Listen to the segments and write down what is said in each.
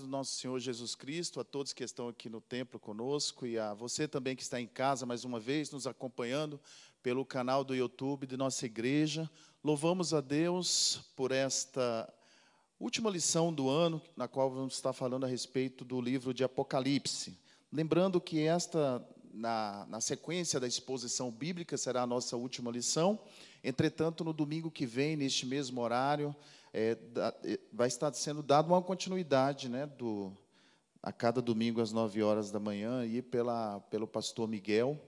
do nosso Senhor Jesus Cristo, a todos que estão aqui no templo conosco e a você também que está em casa mais uma vez nos acompanhando pelo canal do YouTube de nossa igreja. Louvamos a Deus por esta última lição do ano, na qual vamos estar falando a respeito do livro de Apocalipse. Lembrando que esta, na, na sequência da exposição bíblica, será a nossa última lição. Entretanto, no domingo que vem, neste mesmo horário, é, é, vai estar sendo dada uma continuidade né, do, a cada domingo às 9 horas da manhã, e pela, pelo pastor Miguel.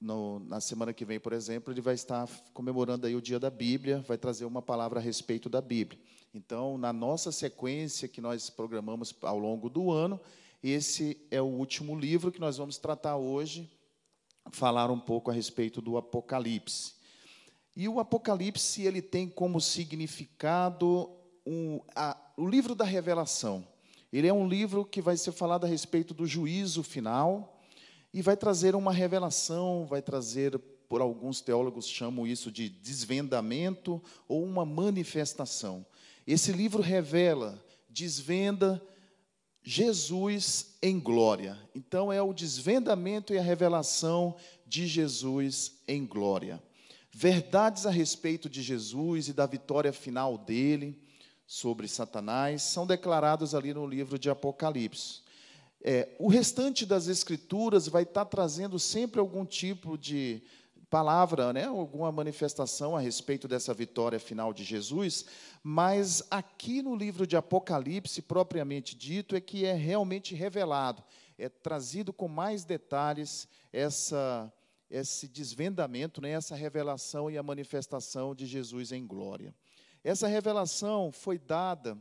No, na semana que vem, por exemplo, ele vai estar comemorando aí o dia da Bíblia, vai trazer uma palavra a respeito da Bíblia. Então, na nossa sequência que nós programamos ao longo do ano, esse é o último livro que nós vamos tratar hoje, falar um pouco a respeito do Apocalipse. E o Apocalipse ele tem como significado um, a, o livro da revelação. Ele é um livro que vai ser falado a respeito do juízo final e vai trazer uma revelação, vai trazer, por alguns teólogos chamam isso de desvendamento ou uma manifestação. Esse livro revela, desvenda Jesus em glória. Então é o desvendamento e a revelação de Jesus em glória verdades a respeito de Jesus e da vitória final dele sobre Satanás são declaradas ali no livro de Apocalipse. É, o restante das Escrituras vai estar trazendo sempre algum tipo de palavra, né, alguma manifestação a respeito dessa vitória final de Jesus, mas aqui no livro de Apocalipse, propriamente dito, é que é realmente revelado, é trazido com mais detalhes essa esse desvendamento, né, essa revelação e a manifestação de Jesus em glória. Essa revelação foi dada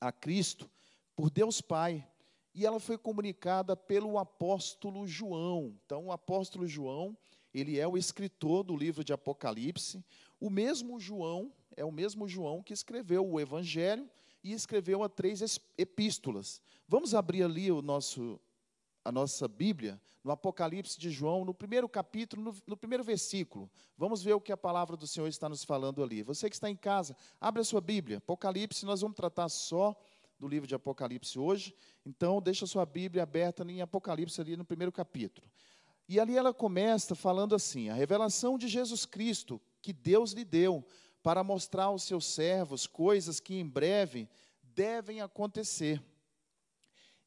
a Cristo por Deus Pai e ela foi comunicada pelo apóstolo João. Então, o apóstolo João, ele é o escritor do livro de Apocalipse. O mesmo João é o mesmo João que escreveu o Evangelho e escreveu a três epístolas. Vamos abrir ali o nosso a nossa Bíblia, no Apocalipse de João, no primeiro capítulo, no, no, primeiro versículo. Vamos ver o que a palavra do Senhor está nos falando ali. Você que está em casa, abre a sua Bíblia. Apocalipse, nós vamos tratar só do livro de Apocalipse hoje. Então, deixa a sua Bíblia aberta em Apocalipse ali no primeiro capítulo. E ali ela começa falando assim: a revelação de Jesus Cristo que Deus lhe deu para mostrar aos seus servos coisas que em breve devem acontecer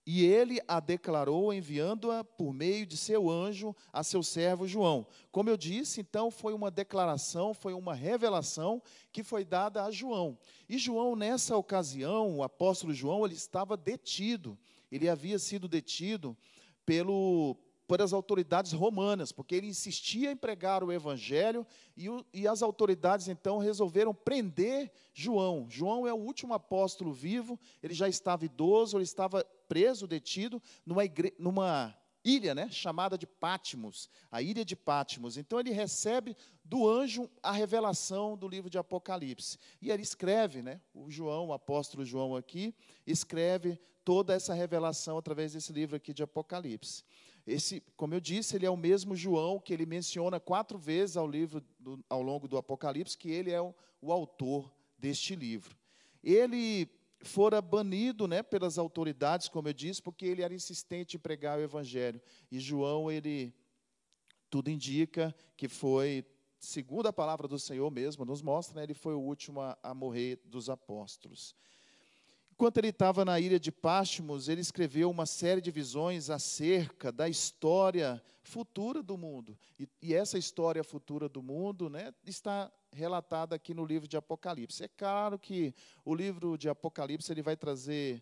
e ele a declarou enviando-a por meio de seu anjo a seu servo João. Como eu disse, então foi uma declaração, foi uma revelação que foi dada a João. E João, nessa ocasião, o apóstolo João, ele estava detido. Ele havia sido detido pelo, por as autoridades romanas, porque ele insistia em pregar o evangelho e, o, e, as autoridades então resolveram prender João. João é o último apóstolo vivo, ele já estava idoso, ele estava preso, detido, numa, igre... numa ilha né, chamada de Pátimos, a ilha de Pátimos. Então ele recebe do anjo a revelação do livro de Apocalipse. E ele escreve, né, o João, o apóstolo João aqui, escreve toda essa revelação através desse livro aqui de Apocalipse. Esse, como eu disse, ele é o mesmo João que ele menciona quatro vezes ao, livro do, ao longo do Apocalipse, que ele é o, o autor deste livro. Ele fora banido né, pelas autoridades, como eu disse, porque ele era insistente em pregar o evangelho. E João, ele tudo indica que foi, segundo a palavra do Senhor mesmo, nos mostra, né, ele foi o último a, a morrer dos apóstolos. Enquanto ele estava na ilha de Pátimos, ele escreveu uma série de visões acerca da história futura do mundo. E, e essa história futura do mundo né, está relatada aqui no livro de Apocalipse. É claro que o livro de Apocalipse ele vai trazer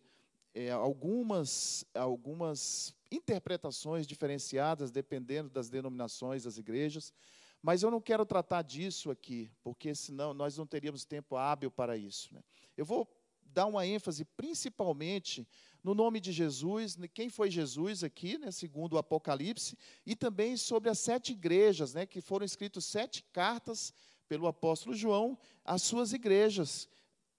é, algumas, algumas interpretações diferenciadas, dependendo das denominações das igrejas, mas eu não quero tratar disso aqui, porque senão nós não teríamos tempo hábil para isso. Né? Eu vou dá uma ênfase principalmente no nome de Jesus, quem foi Jesus aqui, né, segundo o Apocalipse, e também sobre as sete igrejas, né, que foram escritas sete cartas pelo apóstolo João às suas igrejas.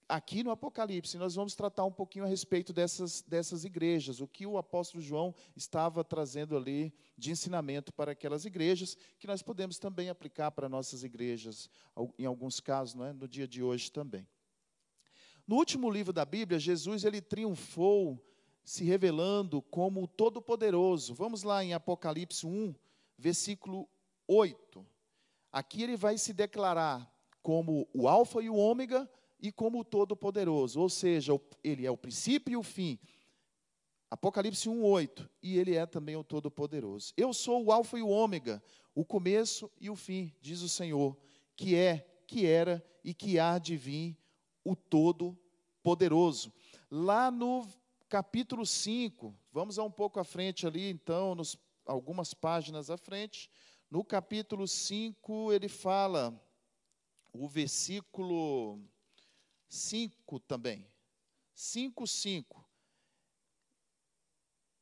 Aqui no Apocalipse, nós vamos tratar um pouquinho a respeito dessas, dessas igrejas, o que o apóstolo João estava trazendo ali de ensinamento para aquelas igrejas, que nós podemos também aplicar para nossas igrejas, em alguns casos, não é? no dia de hoje também. No último livro da Bíblia, Jesus ele triunfou se revelando como o Todo-Poderoso. Vamos lá em Apocalipse 1, versículo 8. Aqui ele vai se declarar como o Alfa e o Ômega e como o Todo-Poderoso, ou seja, ele é o princípio e o fim. Apocalipse 1:8, e ele é também o todo-poderoso. Eu sou o alfa e o ômega, o começo e o fim, diz o Senhor, que é, que era e que há de vir o todo-poderoso. Lá no capítulo 5, vamos a um pouco à frente ali, então, nos, algumas páginas à frente, no capítulo 5 ele fala o versículo 5 também. 5, 5.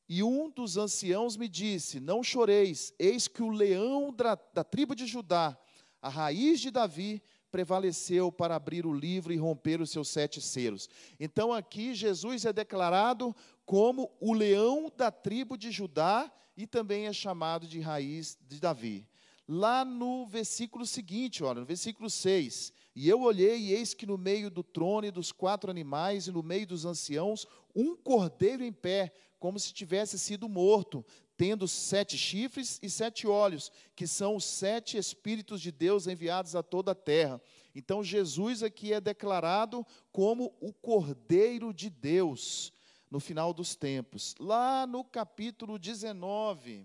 E um dos anciãos me disse: Não choreis, eis que o leão da, da, tribo de Judá, a raiz de Davi, prevaleceu para abrir o livro e romper os seus sete selos. Então aqui Jesus é declarado como o leão da tribo de Judá e também é chamado de raiz de Davi. Lá no versículo seguinte, olha, no versículo 6, e eu olhei, e eis que no meio do trono e dos quatro animais, e no meio dos anciãos, um cordeiro em pé, como se tivesse sido morto, tendo sete chifres e sete olhos, que são os sete Espíritos de Deus enviados a toda a terra. Então, Jesus aqui é declarado como o Cordeiro de Deus no final dos tempos. Lá no capítulo 19,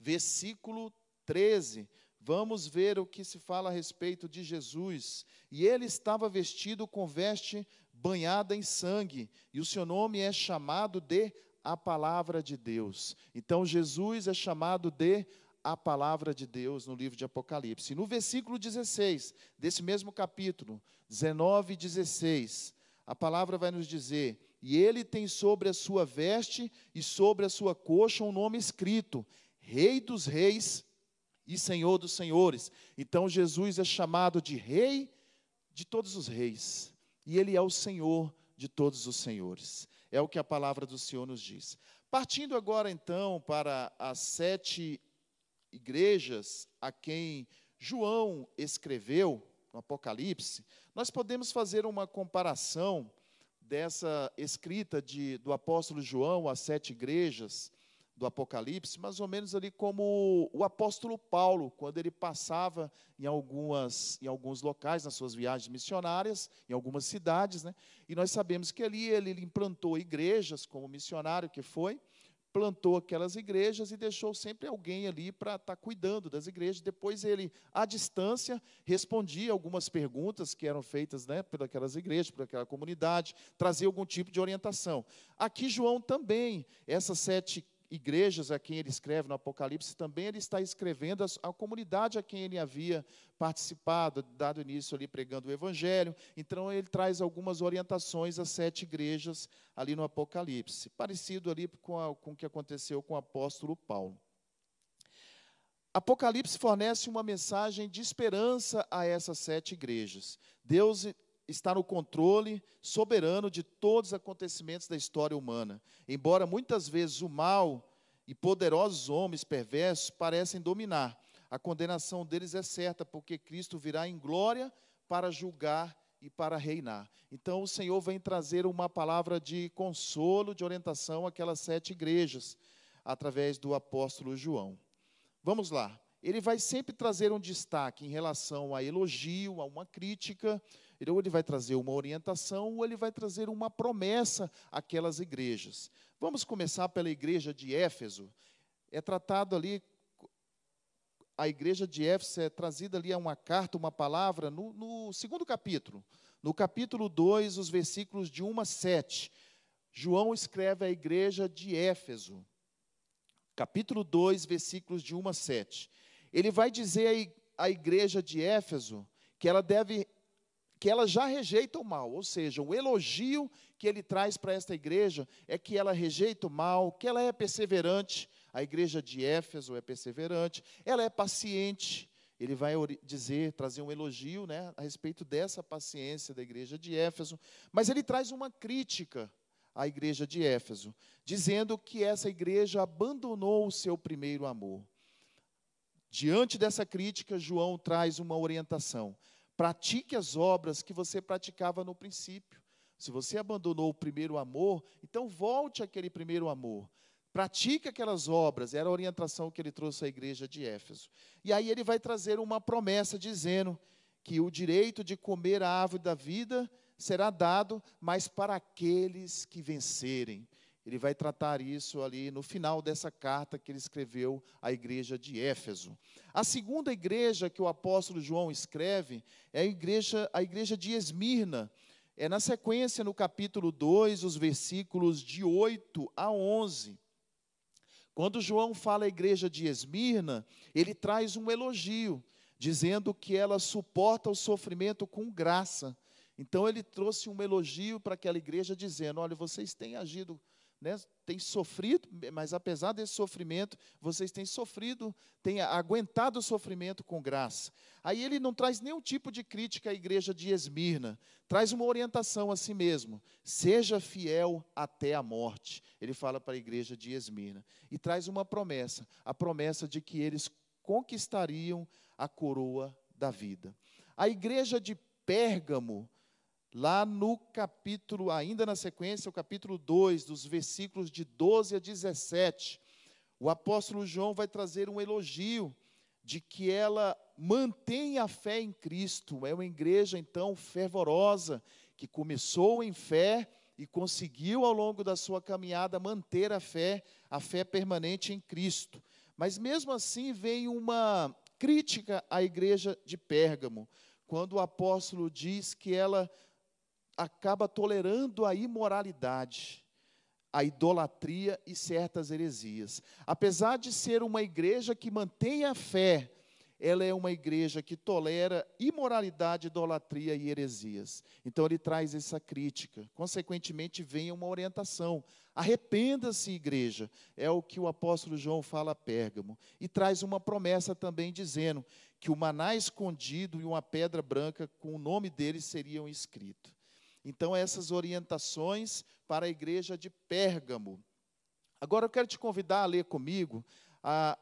versículo 13, vamos ver o que se fala a respeito de Jesus. E ele estava vestido com veste banhada em sangue, e o seu nome é chamado de a palavra de Deus. Então Jesus é chamado de a palavra de Deus no livro de Apocalipse. No versículo 16 desse mesmo capítulo, 19 e 16, a palavra vai nos dizer: E ele tem sobre a sua veste e sobre a sua coxa um nome escrito: Rei dos Reis e Senhor dos Senhores. Então Jesus é chamado de Rei de todos os reis e Ele é o Senhor de todos os senhores. É o que a palavra do Senhor nos diz. Partindo agora, então, para as sete igrejas a quem João escreveu no Apocalipse, nós podemos fazer uma comparação dessa escrita de, do apóstolo João às sete igrejas do Apocalipse, mais ou menos ali como o apóstolo Paulo, quando ele passava em, algumas, em alguns locais, nas suas viagens missionárias, em algumas cidades, né? e nós sabemos que ali ele, implantou igrejas, como missionário que foi, plantou aquelas igrejas e deixou sempre alguém ali para estar tá cuidando das igrejas. Depois ele, à distância, respondia algumas perguntas que eram feitas né, por aquelas igrejas, por aquela comunidade, trazia algum tipo de orientação. Aqui João também, essas sete igrejas a quem ele escreve no Apocalipse, também ele está escrevendo a, comunidade a quem ele havia participado, dado início ali pregando o Evangelho. Então ele traz algumas orientações às sete igrejas ali no Apocalipse, parecido ali com, a, com o que aconteceu com o apóstolo Paulo. Apocalipse fornece uma mensagem de esperança a essas sete igrejas. Deus está no controle soberano de todos os acontecimentos da história humana. Embora muitas vezes o mal e poderosos homens perversos parecem dominar, a condenação deles é certa, porque Cristo virá em glória para julgar e para reinar. Então o Senhor vem trazer uma palavra de consolo, de orientação àquelas sete igrejas, através do apóstolo João. Vamos lá. Ele vai sempre trazer um destaque em relação a elogio, a uma crítica, ou ele vai trazer uma orientação, ou ele vai trazer uma promessa àquelas igrejas. Vamos começar pela igreja de Éfeso. É tratado ali, a igreja de Éfeso é trazida ali a uma carta, uma palavra, no, no segundo capítulo. No capítulo 2, os versículos de 1 a 7. João escreve à igreja de Éfeso. Capítulo 2, versículos de 1 a 7. Ele vai dizer à igreja de Éfeso que ela deve que ela já rejeita o mal, ou seja, o elogio que ele traz para esta igreja é que ela rejeita o mal, que ela é perseverante. A igreja de Éfeso é perseverante, ela é paciente. Ele vai dizer, trazer um elogio né, a respeito dessa paciência da igreja de Éfeso, mas ele traz uma crítica à igreja de Éfeso, dizendo que essa igreja abandonou o seu primeiro amor. Diante dessa crítica, João traz uma orientação pratique as obras que você praticava no princípio. Se você abandonou o primeiro amor, então volte àquele primeiro amor. Pratique aquelas obras, era a orientação que ele trouxe à igreja de Éfeso. E aí ele vai trazer uma promessa dizendo que o direito de comer a árvore da vida será dado, mas para aqueles que vencerem. Ele vai tratar isso ali no final dessa carta que ele escreveu à igreja de Éfeso. A segunda igreja que o apóstolo João escreve é a igreja, a igreja de Esmirna. É na sequência, no capítulo 2, os versículos de 8 a 11. Quando João fala à igreja de Esmirna, ele traz um elogio, dizendo que ela suporta o sofrimento com graça. Então ele trouxe um elogio para aquela igreja, dizendo: Olha, vocês têm agido né, têm sofrido, mas apesar desse sofrimento, vocês têm sofrido, têm aguentado o sofrimento com graça. Aí ele não traz nenhum tipo de crítica à igreja de Esmirna, traz uma orientação a si mesmo: seja fiel até a morte. Ele fala para a igreja de Esmirna. E traz uma promessa: a promessa de que eles conquistariam a coroa da vida. A igreja de Pérgamo lá no capítulo, ainda na sequência, o capítulo 2, dos versículos de 12 a 17, o apóstolo João vai trazer um elogio de que ela mantém a fé em Cristo. É uma igreja, então, fervorosa, que começou em fé e conseguiu, ao longo da sua caminhada, manter a fé, a fé permanente em Cristo. Mas, mesmo assim, vem uma crítica à igreja de Pérgamo, quando o apóstolo diz que ela acaba tolerando a imoralidade, a idolatria e certas heresias. Apesar de ser uma igreja que mantém a fé, ela é uma igreja que tolera imoralidade, idolatria e heresias. Então ele traz essa crítica. Consequentemente, vem uma orientação. Arrependa-se, igreja, é o que o apóstolo João fala a Pérgamo. E traz uma promessa também dizendo que o maná escondido e uma pedra branca com o nome dele seriam escritos. Então, essas orientações para a igreja de Pérgamo. Agora eu quero te convidar a ler comigo a,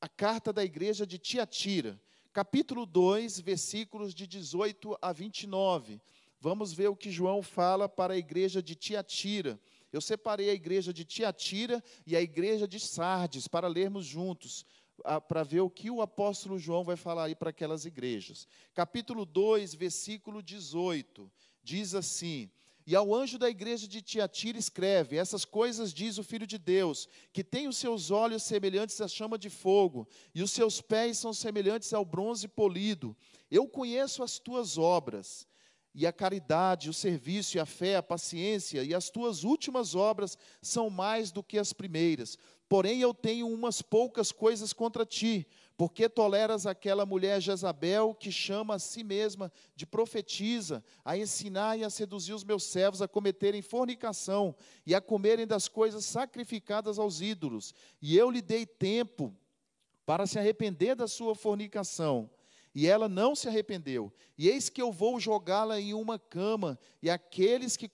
a carta da igreja de Tiatira, capítulo 2, versículos de 18 a 29. Vamos ver o que João fala para a igreja de Tiatira. Eu separei a igreja de Tiatira e a igreja de Sardes para lermos juntos, para ver o que o apóstolo João vai falar aí para aquelas igrejas. Capítulo 2, versículo 18 diz assim: E ao anjo da igreja de Tiatira escreve: Essas coisas diz o Filho de Deus, que tem os seus olhos semelhantes à chama de fogo, e os seus pés são semelhantes ao bronze polido. Eu conheço as tuas obras, e a caridade, o serviço, e a fé, a paciência, e as tuas últimas obras são mais do que as primeiras. Porém, eu tenho umas poucas coisas contra ti porque toleras aquela mulher Jezabel que chama a si mesma de profetisa, a ensinar e a seduzir os meus servos a cometerem fornicação e a comerem das coisas sacrificadas aos ídolos? E eu lhe dei tempo para se arrepender da sua fornicação. E ela não se arrependeu. E eis que eu vou jogá-la em uma cama, e aqueles que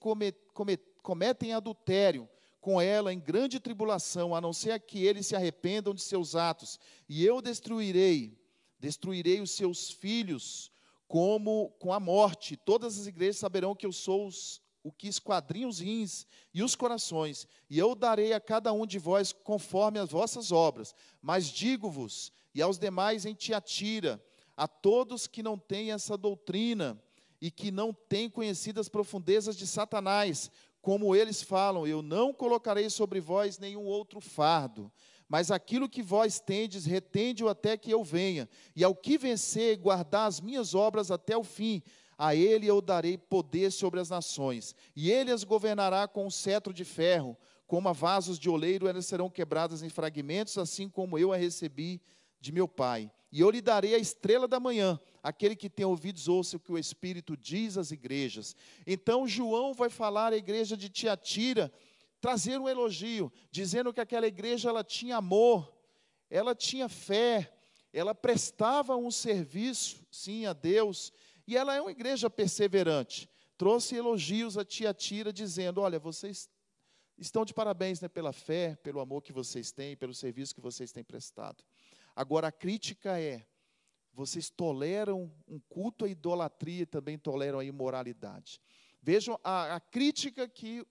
cometem adultério com ela em grande tribulação, a não ser que eles se arrependam de seus atos, e eu destruirei, destruirei os seus filhos como com a morte. Todas as igrejas saberão que eu sou os, o que esquadrinha os rins e os corações, e eu darei a cada um de vós conforme as vossas obras. Mas digo-vos, e aos demais em Tiatira, a todos que não têm essa doutrina, e que não têm conhecido as profundezas de Satanás, como eles falam, eu não colocarei sobre vós nenhum outro fardo, mas aquilo que vós tendes, retende-o até que eu venha. E ao que vencer, guardar as minhas obras até o fim, a ele eu darei poder sobre as nações, e ele as governará com um cetro de ferro, como a vasos de oleiro, elas serão quebradas em fragmentos, assim como eu a recebi de meu Pai. E eu lhe darei a estrela da manhã. Aquele que tem ouvidos, ouça o que o Espírito diz às igrejas. Então, João vai falar à igreja de Tiatira, trazer um elogio, dizendo que aquela igreja ela tinha amor, ela tinha fé, ela prestava um serviço, sim, a Deus, e ela é uma igreja perseverante. Trouxe elogios a Tiatira, dizendo: Olha, vocês estão de parabéns né, pela fé, pelo amor que vocês têm, pelo serviço que vocês têm prestado. Agora, a crítica é: vocês toleram um culto à idolatria e também toleram a imoralidade. Vejam a, a crítica que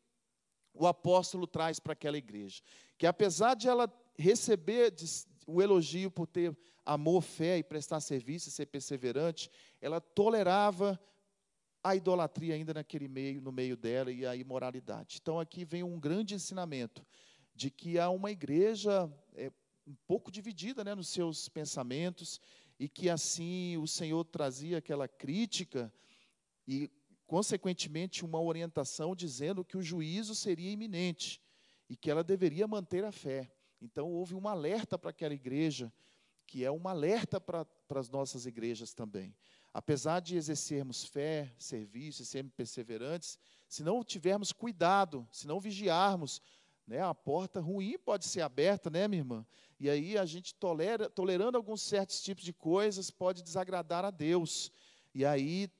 o apóstolo traz para aquela igreja. Que apesar de ela receber o elogio por ter amor, fé e prestar serviço e ser perseverante, ela tolerava a idolatria ainda naquele meio, no meio dela e a imoralidade. Então aqui vem um grande ensinamento de que há uma igreja um pouco dividida né, nos seus pensamentos e que assim o Senhor trazia aquela crítica e, consequentemente, uma orientação dizendo que o juízo seria iminente e que ela deveria manter a fé. Então, houve um alerta para aquela igreja, que é um alerta para, as nossas igrejas também. Apesar de exercermos fé, serviço e sermos perseverantes, se não tivermos cuidado, se não vigiarmos, né, a porta ruim pode ser aberta, né, minha irmã? E aí a gente tolera, tolerando alguns certos tipos de coisas, pode desagradar a Deus. E aí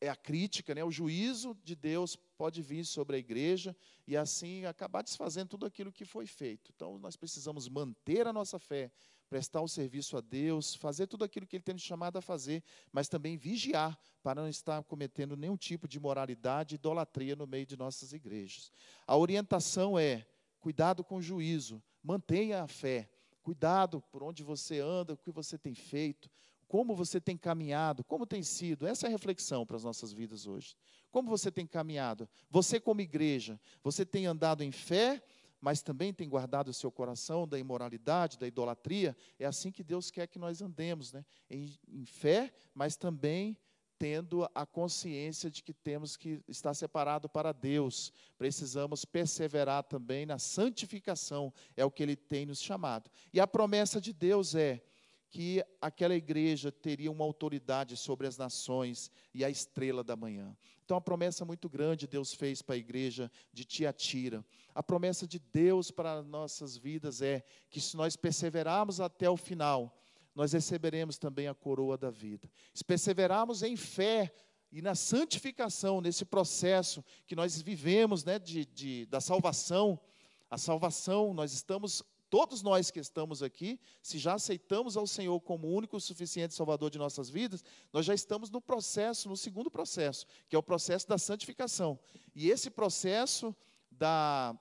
é a crítica, né, o juízo de Deus pode vir sobre a igreja e assim acabar desfazendo tudo aquilo que foi feito. Então nós precisamos manter a nossa fé, prestar o serviço a Deus, fazer tudo aquilo que Ele tem nos chamado a fazer, mas também vigiar para não estar cometendo nenhum tipo de imoralidade, idolatria no meio de nossas igrejas. A orientação é cuidado com o juízo, mantenha a fé, Cuidado por onde você anda, o que você tem feito, como você tem caminhado, como tem sido. Essa é a reflexão para as nossas vidas hoje. Como você tem caminhado? Você, como igreja, você tem andado em fé, mas também tem guardado o seu coração da imoralidade, da idolatria? É assim que Deus quer que nós andemos, né? em, em fé, mas também tendo a consciência de que temos que estar separado para Deus. Precisamos perseverar também na santificação, é o que ele tem nos chamado. E a promessa de Deus é que aquela igreja teria uma autoridade sobre as nações e a estrela da manhã. Então, a promessa muito grande Deus fez para a igreja de Tiatira. A promessa de Deus para nossas vidas é que se nós perseverarmos até o final, nós receberemos também a coroa da vida. Se perseverarmos em fé e na santificação, nesse processo que nós vivemos né, de, de, da salvação, a salvação, nós estamos, todos nós que estamos aqui, se já aceitamos ao Senhor como único e suficiente Salvador de nossas vidas, nós já estamos no processo, no segundo processo, que é o processo da santificação. E esse processo da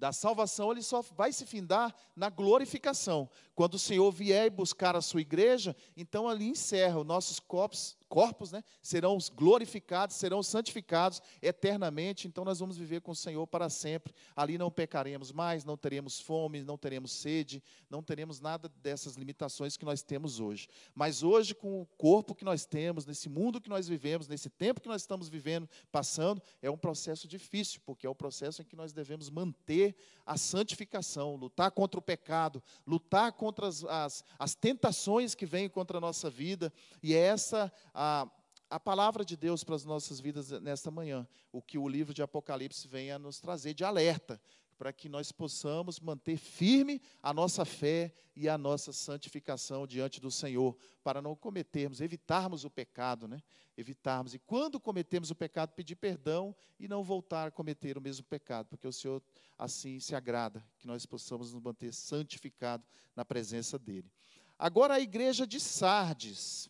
da salvação, ele só vai se findar na glorificação. Quando o Senhor vier buscar a sua igreja, então ali encerra os nossos corpos, corpos né, serão glorificados, serão santificados eternamente, então nós vamos viver com o Senhor para sempre. Ali não pecaremos mais, não teremos fome, não teremos sede, não teremos nada dessas limitações que nós temos hoje. Mas hoje, com o corpo que nós temos, nesse mundo que nós vivemos, nesse tempo que nós estamos vivendo, passando, é um processo difícil, porque é o processo em que nós devemos manter a santificação, lutar contra o pecado, lutar contra as, as, as tentações que vêm contra a nossa vida, e é essa a, a palavra de Deus para as nossas vidas nesta manhã, o que o livro de Apocalipse vem a nos trazer de alerta, para que nós possamos manter firme a nossa fé e a nossa santificação diante do Senhor, para não cometermos, evitarmos o pecado, né? Evitarmos. E quando cometemos o pecado, pedir perdão e não voltar a cometer o mesmo pecado, porque o Senhor assim se agrada, que nós possamos nos manter santificados na presença dEle. Agora a igreja de Sardes.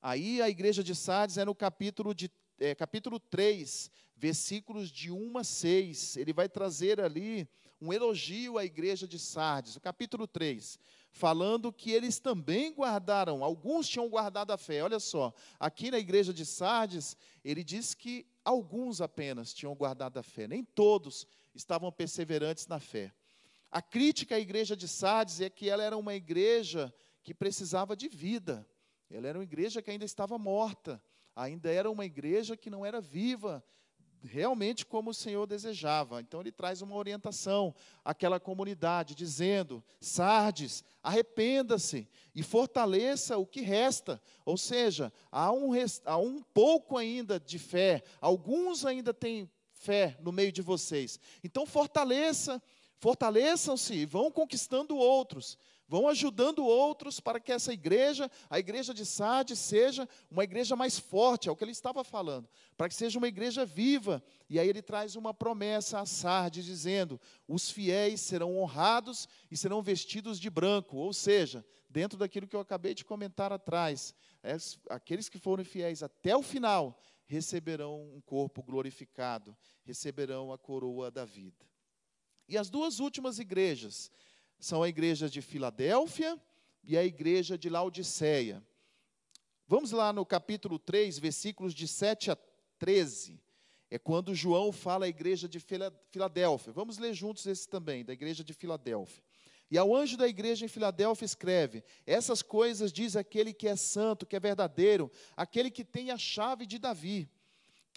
Aí a igreja de Sardes é no capítulo, de, é, capítulo 3, versículos de 1 a 6. Ele vai trazer ali um elogio à igreja de Sardes, o capítulo 3, falando que eles também guardaram, alguns tinham guardado a fé. Olha só, aqui na igreja de Sardes, ele diz que alguns apenas tinham guardado a fé, nem todos estavam perseverantes na fé. A crítica à igreja de Sardes é que ela era uma igreja que precisava de vida. Ela era uma igreja que ainda estava morta, ainda era uma igreja que não era viva, realmente como o Senhor desejava. Então ele traz uma orientação àquela comunidade, dizendo: Sardes, arrependa-se e fortaleça o que resta. Ou seja, há um, há um pouco ainda de fé, alguns ainda têm fé no meio de vocês. Então fortaleça, fortaleçam-se, vão conquistando outros vão ajudando outros para que essa igreja, a igreja de Sardes, seja uma igreja mais forte, é o que ele estava falando, para que seja uma igreja viva. E aí ele traz uma promessa a Sardes, dizendo: os fiéis serão honrados e serão vestidos de branco, ou seja, dentro daquilo que eu acabei de comentar atrás, é, aqueles que foram fiéis até o final receberão um corpo glorificado, receberão a coroa da vida. E as duas últimas igrejas são a igreja de Filadélfia e a igreja de Laodiceia. Vamos lá no capítulo 3, versículos de 7 a 13. É quando João fala à igreja de Filadélfia. Vamos ler juntos esse também, da igreja de Filadélfia. E ao anjo da igreja em Filadélfia escreve: Essas coisas diz aquele que é santo, que é verdadeiro, aquele que tem a chave de Davi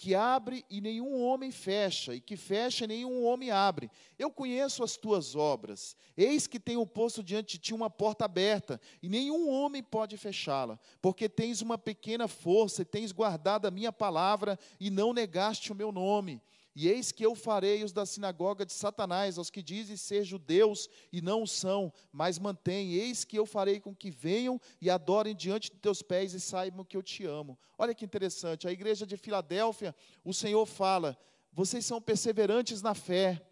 que abre e nenhum homem fecha, e que fecha e nenhum homem abre. Eu conheço as tuas obras. Eis que tenho posto diante de ti uma porta aberta, e nenhum homem pode fechá-la, porque tens uma pequena força e tens guardado a minha palavra e não negaste o meu nome. E eis que eu farei os da sinagoga de Satanás, aos que dizem ser judeus e não o são, mas mantém. Eis que eu farei com que venham e adorem diante de teus pés e saibam que eu te amo. Olha que interessante, a igreja de Filadélfia, o Senhor fala: vocês são perseverantes na fé.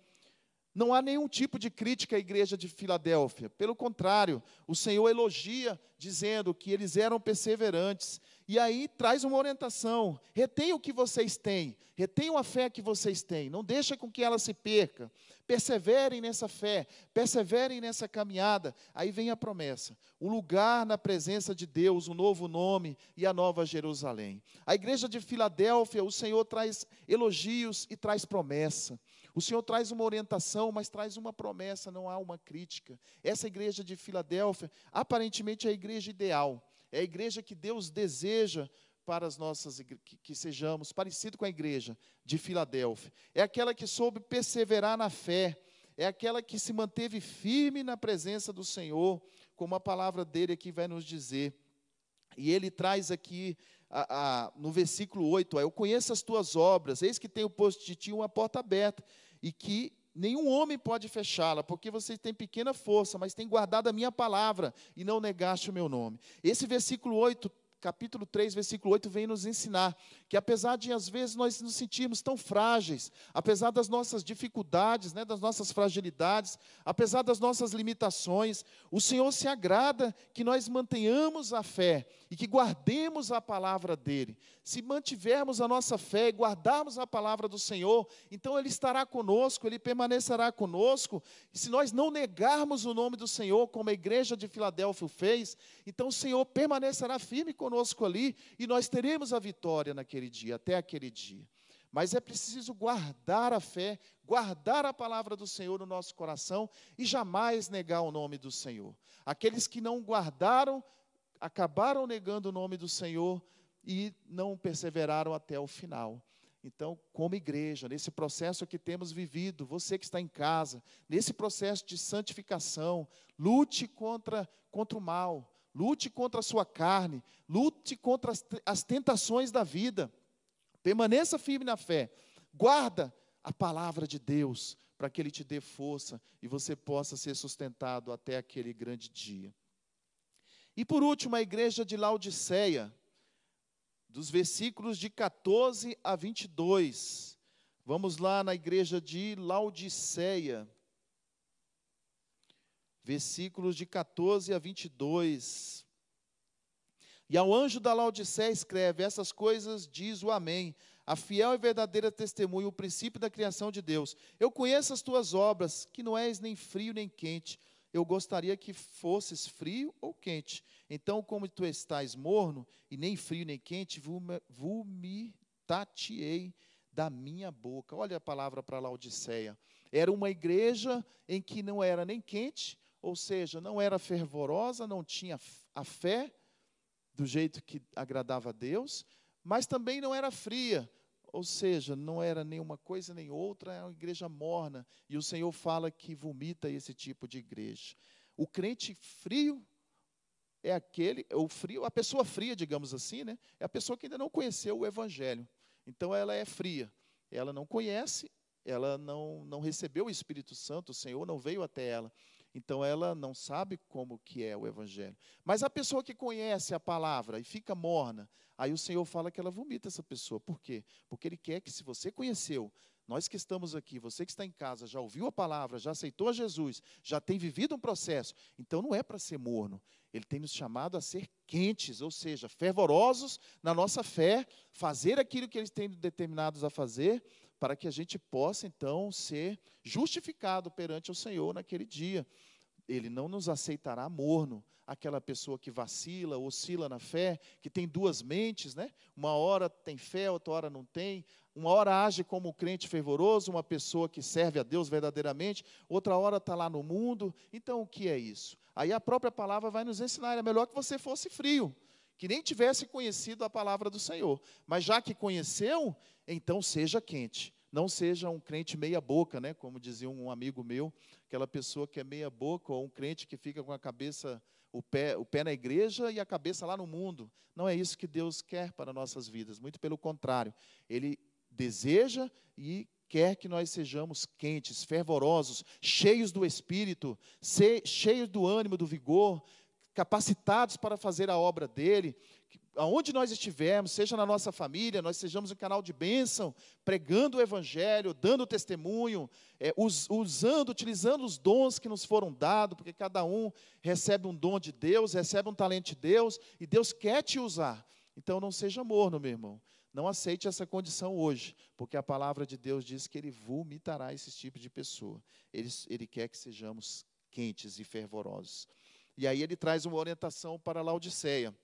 Não há nenhum tipo de crítica à igreja de Filadélfia. Pelo contrário, o Senhor elogia, dizendo que eles eram perseverantes. E aí traz uma orientação: retenham o que vocês têm, retenham a fé que vocês têm, não deixa com que ela se perca. Perseverem nessa fé, perseverem nessa caminhada. Aí vem a promessa: o lugar na presença de Deus, o novo nome e a nova Jerusalém. A igreja de Filadélfia, o Senhor traz elogios e traz promessa. O Senhor traz uma orientação, mas traz uma promessa, não há uma crítica. Essa igreja de Filadélfia, aparentemente é a igreja ideal é a igreja que Deus deseja para as nossas que, que sejamos parecido com a igreja de Filadélfia. É aquela que soube perseverar na fé, é aquela que se manteve firme na presença do Senhor, como a palavra dele aqui vai nos dizer. E ele traz aqui a, a, no versículo 8: Eu conheço as tuas obras, eis que tenho posto de ti uma porta aberta, e que nenhum homem pode fechá-la, porque você tem pequena força, mas tem guardado a minha palavra e não negaste o meu nome. Esse versículo 8 capítulo 3, versículo 8, vem nos ensinar que apesar de às vezes nós nos sentirmos tão frágeis, apesar das nossas dificuldades, né, das nossas fragilidades, apesar das nossas limitações, o Senhor se agrada que nós mantenhamos a fé e que guardemos a palavra dele. Se mantivermos a nossa fé e guardarmos a palavra do Senhor, então ele estará conosco, ele permanecerá conosco. E se nós não negarmos o nome do Senhor, como a igreja de Filadélfia fez, então o Senhor permanecerá firme conosco ali e nós teremos a vitória naquele dia, até aquele dia. Mas é preciso guardar a fé, guardar a palavra do Senhor no nosso coração e jamais negar o nome do Senhor. Aqueles que não guardaram, acabaram negando o nome do Senhor e não perseveraram até o final. Então, como igreja, nesse processo que temos vivido, você que está em casa, nesse processo de santificação, lute contra, contra o mal, lute contra a sua carne, lute contra as, as tentações da vida, permaneça firme na fé, guarda a palavra de Deus, para que Ele te dê força e você possa ser sustentado até aquele grande dia. E por último, a igreja de Laodiceia, dos versículos de 14 a 22. Vamos lá na igreja de Laodiceia, versículos de 14 a 22. E ao anjo da Laodiceia escreve: Essas coisas diz o Amém, a fiel e verdadeira testemunha, o princípio da criação de Deus. Eu conheço as tuas obras, que não és nem frio nem quente eu gostaria que fosses frio ou quente. Então, como tu estás morno, e nem frio nem quente, vomitar-te-ei da minha boca. Olha a palavra para Laodiceia. Era uma igreja em que não era nem quente, ou seja, não era fervorosa, não tinha a fé do jeito que agradava a Deus, mas também não era fria, ou seja, não era nem uma coisa nem outra, é uma igreja morna. E o Senhor fala que vomita esse tipo de igreja. O crente frio é aquele, o frio, a pessoa fria, digamos assim, né? É a pessoa que ainda não conheceu o evangelho. Então ela é fria. Ela não conhece, ela não, não recebeu o Espírito Santo, o Senhor não veio até ela. Então ela não sabe como que é o evangelho. Mas a pessoa que conhece a palavra e fica morna, aí o Senhor fala que ela vomita essa pessoa. Por quê? Porque ele quer que se você conheceu, nós que estamos aqui, você que está em casa, já ouviu a palavra, já aceitou Jesus, já tem vivido um processo, então não é para ser morno. Ele tem nos chamado a ser quentes, ou seja, fervorosos na nossa fé, fazer aquilo que eles têm determinados a fazer, para que a gente possa então ser justificado perante o Senhor naquele dia. Ele não nos aceitará morno, aquela pessoa que vacila, oscila na fé, que tem duas mentes, né? Uma hora tem fé, outra hora não tem. Uma hora age como um crente fervoroso, uma pessoa que serve a Deus verdadeiramente, outra hora está lá no mundo. Então, o que é isso? Aí a própria palavra vai nos ensinar: é melhor que você fosse frio, que nem tivesse conhecido a palavra do Senhor. Mas já que conheceu, então seja quente. Não seja um crente meia-boca, né? como dizia um amigo meu, aquela pessoa que é meia-boca, ou um crente que fica com a cabeça, o pé, o pé na igreja e a cabeça lá no mundo. Não é isso que Deus quer para nossas vidas, muito pelo contrário. Ele deseja e quer que nós sejamos quentes, fervorosos, cheios do espírito, cheios do ânimo, do vigor, capacitados para fazer a obra dele, aonde nós estivermos, seja na nossa família, nós sejamos um canal de bênção, pregando o Evangelho, dando testemunho, é, us, usando, utilizando os dons que nos foram dados, porque cada um recebe um dom de Deus, recebe um talento de Deus, e Deus quer te usar. Então não seja morno, meu irmão. Não aceite essa condição hoje, porque a palavra de Deus diz que Ele vomitará esse tipo de pessoa. Ele, ele quer que sejamos quentes e fervorosos. E aí ele traz uma orientação para Laodiceia.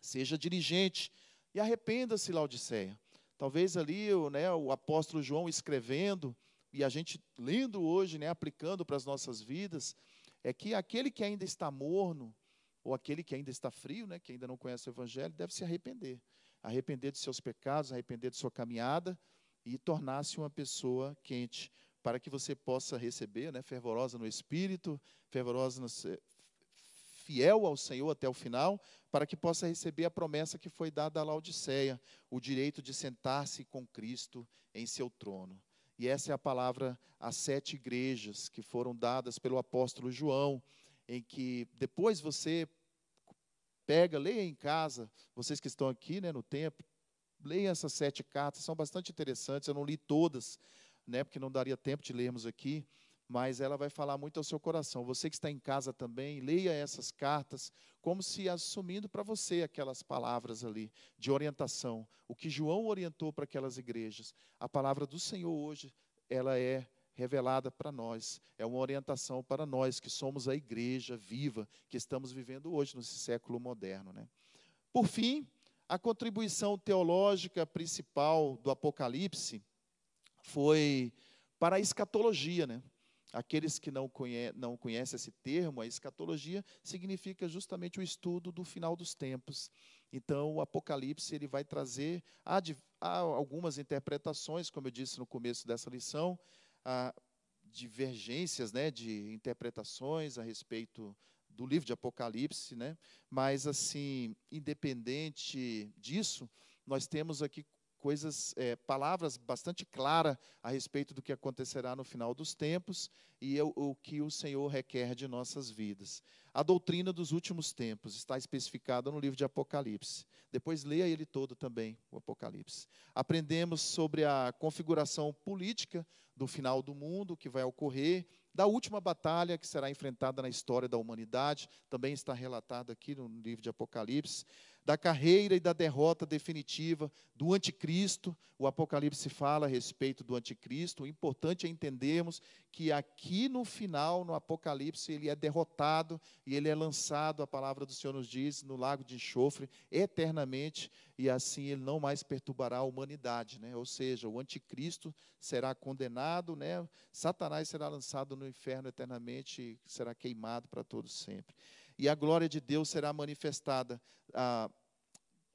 Seja dirigente e arrependa-se, Laodiceia. Talvez ali né, o apóstolo João escrevendo, e a gente lendo hoje, né, aplicando para as nossas vidas, é que aquele que ainda está morno, ou aquele que ainda está frio, né, que ainda não conhece o Evangelho, deve se arrepender. Arrepender de seus pecados, arrepender de sua caminhada e tornar-se uma pessoa quente, para que você possa receber, né, fervorosa no espírito, fervorosa no, fiel ao Senhor até o final, para que possa receber a promessa que foi dada a Laodiceia, o direito de sentar-se com Cristo em seu trono. E essa é a palavra às sete igrejas que foram dadas pelo apóstolo João, em que depois você pega, leia em casa, vocês que estão aqui né, no templo, leiam essas sete cartas, são bastante interessantes, eu não li todas, né, porque não daria tempo de lermos aqui, mas ela vai falar muito ao seu coração. Você que está em casa também, leia essas cartas como se assumindo para você aquelas palavras ali de orientação, o que João orientou para aquelas igrejas. A palavra do Senhor hoje, ela é revelada para nós, é uma orientação para nós que somos a igreja viva que estamos vivendo hoje nesse século moderno, né? Por fim, a contribuição teológica principal do Apocalipse foi para a escatologia, né? Aqueles que não, conhe não conhecem esse termo, a escatologia significa justamente o estudo do final dos tempos. Então, o Apocalipse ele vai trazer algumas interpretações, como eu disse no começo dessa lição, divergências né, de interpretações a respeito do livro de Apocalipse, né? mas, assim, independente disso, nós temos aqui coisas, é, palavras bastante claras a respeito do que acontecerá no final dos tempos e é o, que o Senhor requer de nossas vidas. A doutrina dos últimos tempos está especificada no livro de Apocalipse. Depois leia ele todo também, o Apocalipse. Aprendemos sobre a configuração política do final do mundo que vai ocorrer, da última batalha que será enfrentada na história da humanidade, também está relatado aqui no livro de Apocalipse da carreira e da derrota definitiva do anticristo. O Apocalipse fala a respeito do anticristo. O importante é entendermos que aqui no final, no Apocalipse, ele é derrotado e ele é lançado, a palavra do Senhor nos diz, no lago de enxofre eternamente, e assim ele não mais perturbará a humanidade, né? Ou seja, o anticristo será condenado, né? Satanás será lançado no inferno eternamente e será queimado para todos sempre e a glória de Deus será manifestada. Ah,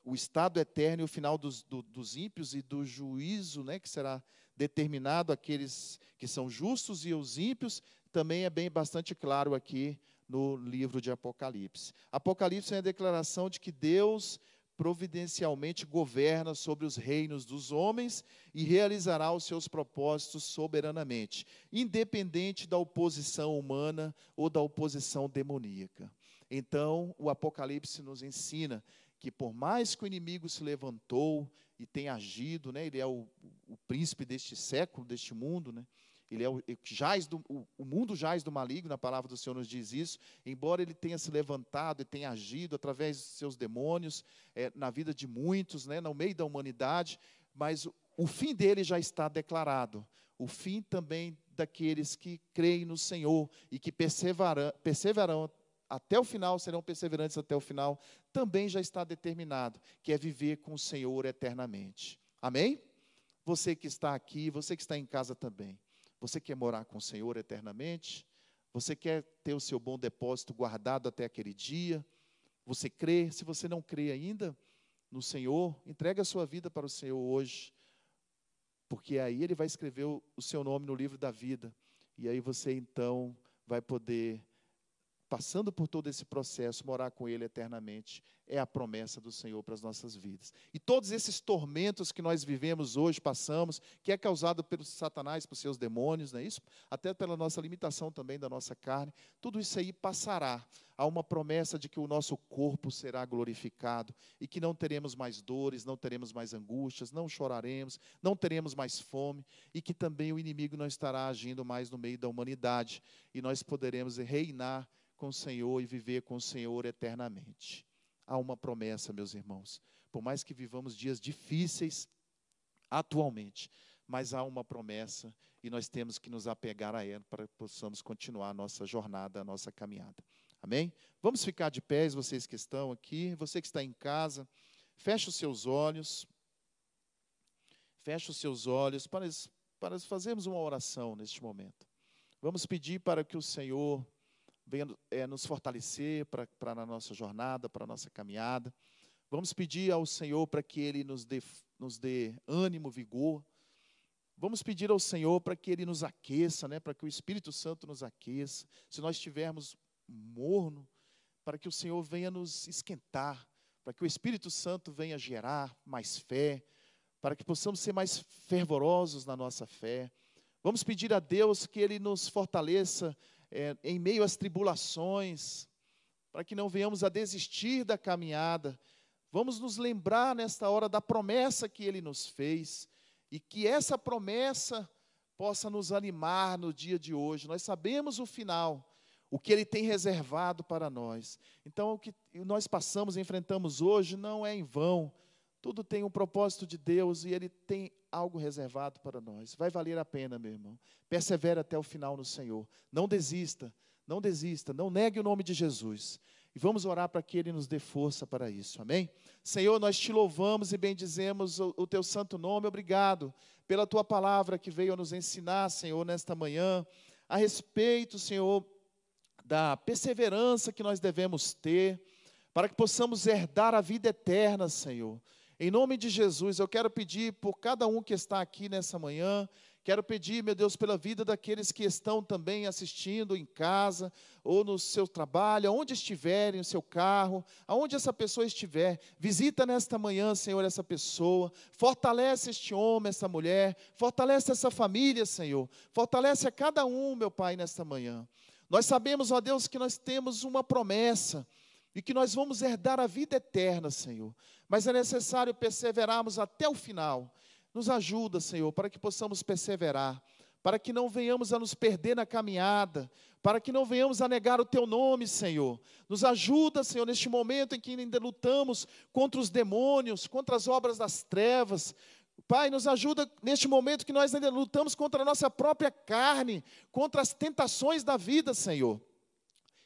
o estado eterno e o final dos, do, dos ímpios e do juízo, né, que será determinado aqueles que são justos e os ímpios, também é bem bastante claro aqui no livro de Apocalipse. Apocalipse é a declaração de que Deus providencialmente governa sobre os reinos dos homens e realizará os seus propósitos soberanamente, independente da oposição humana ou da oposição demoníaca. Então, o Apocalipse nos ensina que por mais que o inimigo se levantou e tenha agido, né, ele é o, o príncipe deste século, deste mundo, né, ele é o, jaz do, o, mundo jaz do maligno, a palavra do Senhor nos diz isso, embora ele tenha se levantado e tenha agido através de seus demônios é, na vida de muitos, né, no meio da humanidade, mas o, o fim dele já está declarado. O fim também daqueles que creem no Senhor e que perseveram, perseverarão até o final, serão perseverantes até o final, também já está determinado, que é viver com o Senhor eternamente. Amém? Você que está aqui, você que está em casa também. Você quer morar com o Senhor eternamente? Você quer ter o seu bom depósito guardado até aquele dia? Você crê? Se você não crê ainda no Senhor, entregue a sua vida para o Senhor hoje, porque aí Ele vai escrever o, seu nome no livro da vida, e aí você então vai poder passando por todo esse processo, morar com Ele eternamente, é a promessa do Senhor para as nossas vidas. E todos esses tormentos que nós vivemos hoje, passamos, que é causado pelo Satanás, por seus demônios, não é isso? Até pela nossa limitação também da nossa carne, tudo isso aí passará. Há uma promessa de que o nosso corpo será glorificado e que não teremos mais dores, não teremos mais angústias, não choraremos, não teremos mais fome e que também o inimigo não estará agindo mais no meio da humanidade e nós poderemos reinar com o Senhor e viver com o Senhor eternamente. Há uma promessa, meus irmãos. Por mais que vivamos dias difíceis atualmente, mas há uma promessa e nós temos que nos apegar a ela para que possamos continuar a nossa jornada, a nossa caminhada. Amém? Vamos ficar de pés, vocês que estão aqui, você que está em casa, feche os seus olhos, feche os seus olhos para, para fazermos uma oração neste momento. Vamos pedir para que o Senhor venha é, nos fortalecer para a nossa jornada, para a nossa caminhada. Vamos pedir ao Senhor para que Ele nos dê, nos dê ânimo, vigor. Vamos pedir ao Senhor para que Ele nos aqueça, né, para que o Espírito Santo nos aqueça. Se nós estivermos morno, para que o Senhor venha nos esquentar, para que o Espírito Santo venha gerar mais fé, para que possamos ser mais fervorosos na nossa fé. Vamos pedir a Deus que Ele nos fortaleça é, em meio às tribulações, para que não venhamos a desistir da caminhada. Vamos nos lembrar nesta hora da promessa que Ele nos fez e que essa promessa possa nos animar no dia de hoje. Nós sabemos o final, o que Ele tem reservado para nós. Então, o que nós passamos, enfrentamos hoje, não é em vão. Tudo tem um propósito de Deus e Ele tem algo reservado para nós. Vai valer a pena, meu irmão. Persevere até o final no Senhor. Não desista, não desista, não negue o nome de Jesus. E vamos orar para que Ele nos dê força para isso, amém? Senhor, nós te louvamos e bendizemos o, o Teu santo nome, obrigado pela Tua palavra que veio nos ensinar, Senhor, nesta manhã, a respeito, Senhor, da perseverança que nós devemos ter, para que possamos herdar a vida eterna, Senhor. Em nome de Jesus, eu quero pedir por cada um que está aqui nessa manhã, quero pedir, meu Deus, pela vida daqueles que estão também assistindo em casa ou no seu trabalho, aonde estiverem, no seu carro, aonde essa pessoa estiver, visita nesta manhã, Senhor, essa pessoa, fortalece este homem, essa mulher, fortalece essa família, Senhor, fortalece a cada um, meu Pai, nesta manhã. Nós sabemos, ó Deus, que nós temos uma promessa e que nós vamos herdar a vida eterna, Senhor. Mas é necessário perseverarmos até o final. Nos ajuda, Senhor, para que possamos perseverar, para que não venhamos a nos perder na caminhada, para que não venhamos a negar o Teu nome, Senhor. Nos ajuda, Senhor, neste momento em que ainda lutamos contra os demônios, contra as obras das trevas. Pai, nos ajuda neste momento que nós ainda lutamos contra a nossa própria carne, contra as tentações da vida, Senhor.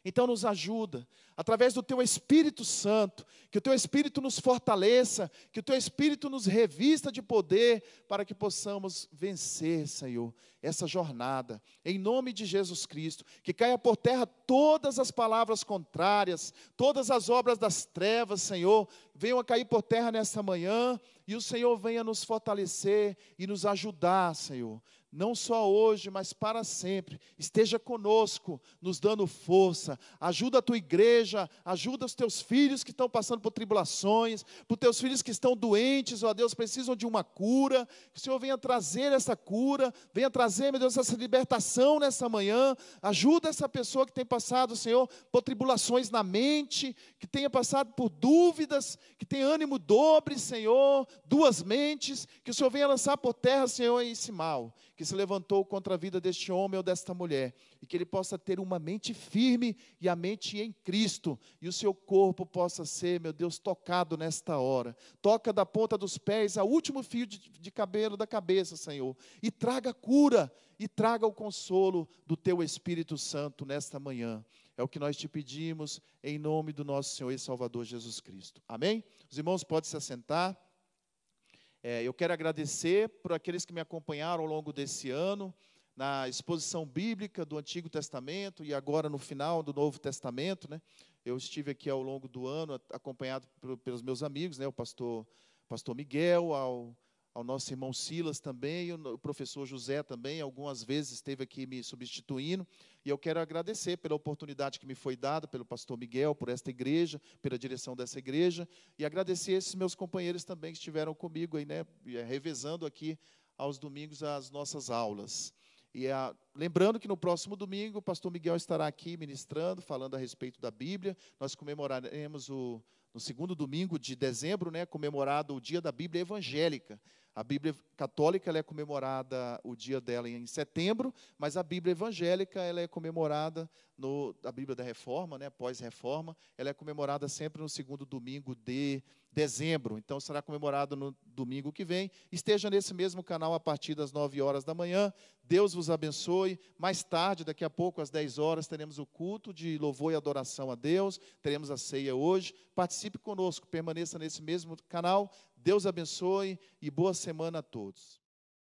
Então, nos ajuda, através do Teu Espírito Santo, que o Teu Espírito nos fortaleça, que o Teu Espírito nos revista de poder, para que possamos vencer, Senhor, essa jornada, em nome de Jesus Cristo. Que caia por terra todas as palavras contrárias, todas as obras das trevas, Senhor, venham a cair por terra nesta manhã, e o Senhor venha nos fortalecer e nos ajudar, Senhor, não só hoje, mas para sempre. Esteja conosco, nos dando força. Ajuda a tua igreja, ajuda os teus filhos que estão passando por tribulações, por teus filhos que estão doentes, ó Deus, precisam de uma cura. Que o Senhor venha trazer essa cura, venha trazer, meu Deus, essa libertação nessa manhã. Ajuda essa pessoa que tem passado, Senhor, por tribulações na mente, que tenha passado por dúvidas, que tenha ânimo dobre, Senhor, duas mentes, que o Senhor venha lançar por terra, Senhor, esse mal que se levantou contra a vida deste homem ou desta mulher, e que ele possa ter uma mente firme e a mente em Cristo, e o seu corpo possa ser, meu Deus, tocado nesta hora. Toca da ponta dos pés ao último fio de, de cabelo da cabeça, Senhor, e traga cura, e traga o consolo do teu Espírito Santo nesta manhã. É o que nós te pedimos, em nome do nosso Senhor e Salvador Jesus Cristo. Amém? Os irmãos podem se assentar. É, eu quero agradecer por aqueles que me acompanharam ao longo desse ano, na exposição bíblica do Antigo Testamento e agora no final do Novo Testamento. Né? Eu estive aqui ao longo do ano, acompanhado pelos meus amigos, né? o pastor, pastor Miguel, ao ao nosso irmão Silas também, o professor José também, algumas vezes esteve aqui me substituindo, e eu quero agradecer pela oportunidade que me foi dada pelo pastor Miguel, por esta igreja, pela direção dessa igreja, e agradecer esses meus companheiros também que estiveram comigo aí, né, eh, revezando aqui aos domingos as nossas aulas. E a, lembrando que no próximo domingo o pastor Miguel estará aqui ministrando, falando a respeito da Bíblia. Nós comemoraremos o, no segundo domingo de dezembro, né, comemorado o Dia da Bíblia Evangélica. A Bíblia católica ela é comemorada o dia dela em setembro, mas a Bíblia evangélica ela é comemorada no a Bíblia da Reforma, né, pós-reforma, ela é comemorada sempre no segundo domingo de dezembro. Então será comemorado no domingo que vem. Esteja nesse mesmo canal a partir das 9 horas da manhã. Deus vos abençoe. Mais tarde, daqui a pouco às 10 horas, teremos o culto de louvor e adoração a Deus. Teremos a ceia hoje. Participe conosco, permaneça nesse mesmo canal. Deus abençoe e boa semana a todos.